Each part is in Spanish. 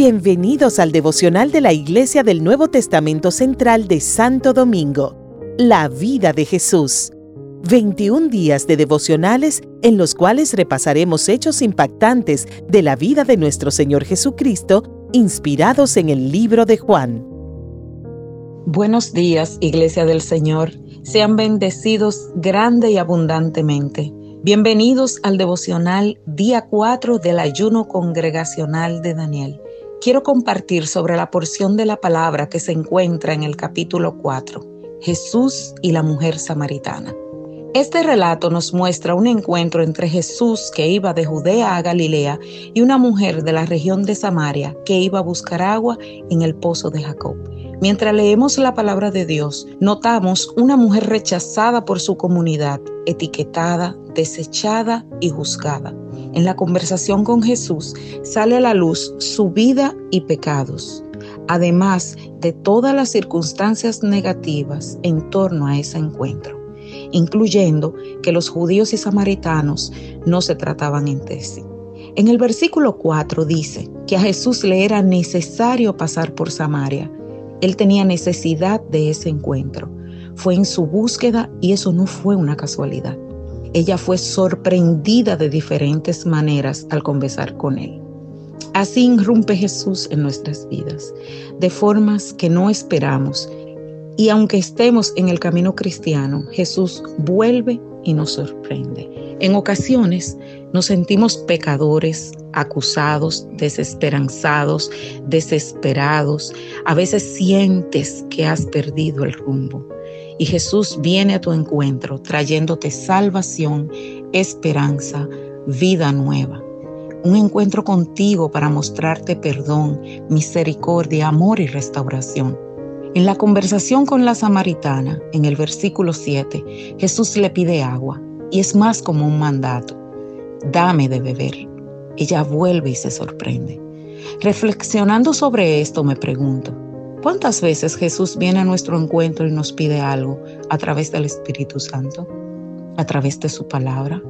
Bienvenidos al devocional de la Iglesia del Nuevo Testamento Central de Santo Domingo, la vida de Jesús. 21 días de devocionales en los cuales repasaremos hechos impactantes de la vida de nuestro Señor Jesucristo, inspirados en el libro de Juan. Buenos días, Iglesia del Señor. Sean bendecidos grande y abundantemente. Bienvenidos al devocional día 4 del ayuno congregacional de Daniel quiero compartir sobre la porción de la palabra que se encuentra en el capítulo 4, Jesús y la mujer samaritana. Este relato nos muestra un encuentro entre Jesús que iba de Judea a Galilea y una mujer de la región de Samaria que iba a buscar agua en el pozo de Jacob. Mientras leemos la palabra de Dios, notamos una mujer rechazada por su comunidad, etiquetada, desechada y juzgada. En la conversación con Jesús sale a la luz su vida y pecados, además de todas las circunstancias negativas en torno a ese encuentro, incluyendo que los judíos y samaritanos no se trataban entre sí. En el versículo 4 dice que a Jesús le era necesario pasar por Samaria él tenía necesidad de ese encuentro. Fue en su búsqueda y eso no fue una casualidad. Ella fue sorprendida de diferentes maneras al conversar con él. Así irrumpe Jesús en nuestras vidas, de formas que no esperamos. Y aunque estemos en el camino cristiano, Jesús vuelve y nos sorprende. En ocasiones nos sentimos pecadores, acusados, desesperanzados, desesperados. A veces sientes que has perdido el rumbo. Y Jesús viene a tu encuentro trayéndote salvación, esperanza, vida nueva. Un encuentro contigo para mostrarte perdón, misericordia, amor y restauración. En la conversación con la samaritana, en el versículo 7, Jesús le pide agua y es más como un mandato. Dame de beber. Ella vuelve y se sorprende. Reflexionando sobre esto me pregunto, ¿cuántas veces Jesús viene a nuestro encuentro y nos pide algo a través del Espíritu Santo? ¿A través de su palabra?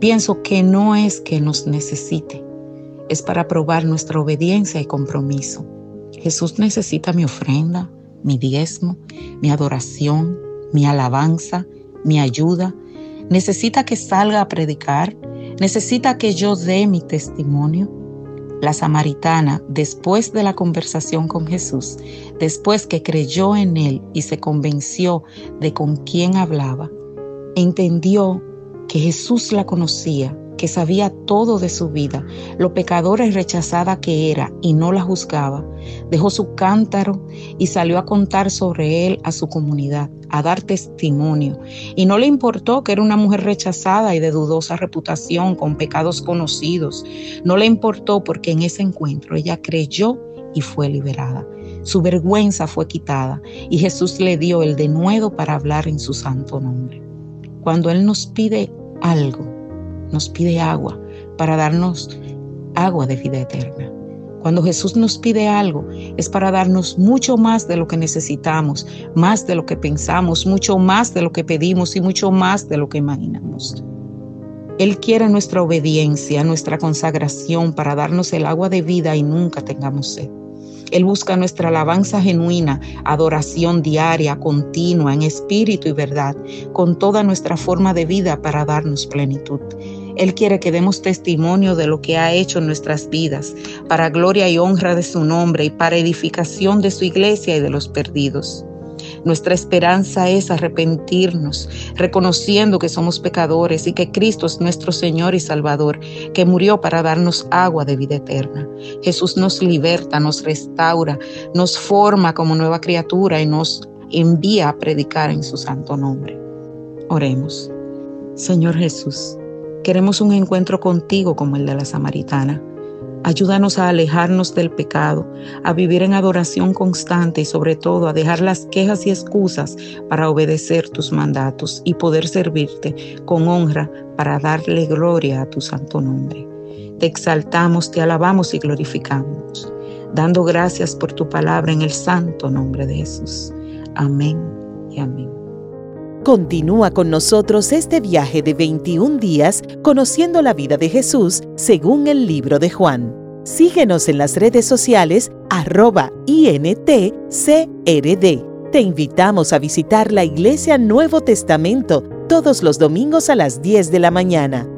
Pienso que no es que nos necesite, es para probar nuestra obediencia y compromiso. Jesús necesita mi ofrenda, mi diezmo, mi adoración, mi alabanza, mi ayuda. Necesita que salga a predicar, necesita que yo dé mi testimonio. La samaritana, después de la conversación con Jesús, después que creyó en él y se convenció de con quién hablaba, entendió que Jesús la conocía que sabía todo de su vida, lo pecadora y rechazada que era, y no la juzgaba, dejó su cántaro y salió a contar sobre él a su comunidad, a dar testimonio. Y no le importó que era una mujer rechazada y de dudosa reputación, con pecados conocidos. No le importó porque en ese encuentro ella creyó y fue liberada. Su vergüenza fue quitada y Jesús le dio el denuedo para hablar en su santo nombre. Cuando Él nos pide algo, nos pide agua para darnos agua de vida eterna. Cuando Jesús nos pide algo es para darnos mucho más de lo que necesitamos, más de lo que pensamos, mucho más de lo que pedimos y mucho más de lo que imaginamos. Él quiere nuestra obediencia, nuestra consagración para darnos el agua de vida y nunca tengamos sed. Él busca nuestra alabanza genuina, adoración diaria, continua, en espíritu y verdad, con toda nuestra forma de vida para darnos plenitud. Él quiere que demos testimonio de lo que ha hecho en nuestras vidas, para gloria y honra de su nombre y para edificación de su iglesia y de los perdidos. Nuestra esperanza es arrepentirnos, reconociendo que somos pecadores y que Cristo es nuestro Señor y Salvador, que murió para darnos agua de vida eterna. Jesús nos liberta, nos restaura, nos forma como nueva criatura y nos envía a predicar en su santo nombre. Oremos. Señor Jesús, Queremos un encuentro contigo como el de la samaritana. Ayúdanos a alejarnos del pecado, a vivir en adoración constante y sobre todo a dejar las quejas y excusas para obedecer tus mandatos y poder servirte con honra para darle gloria a tu santo nombre. Te exaltamos, te alabamos y glorificamos, dando gracias por tu palabra en el santo nombre de Jesús. Amén y amén. Continúa con nosotros este viaje de 21 días conociendo la vida de Jesús según el libro de Juan. Síguenos en las redes sociales arroba INTCRD. Te invitamos a visitar la Iglesia Nuevo Testamento todos los domingos a las 10 de la mañana.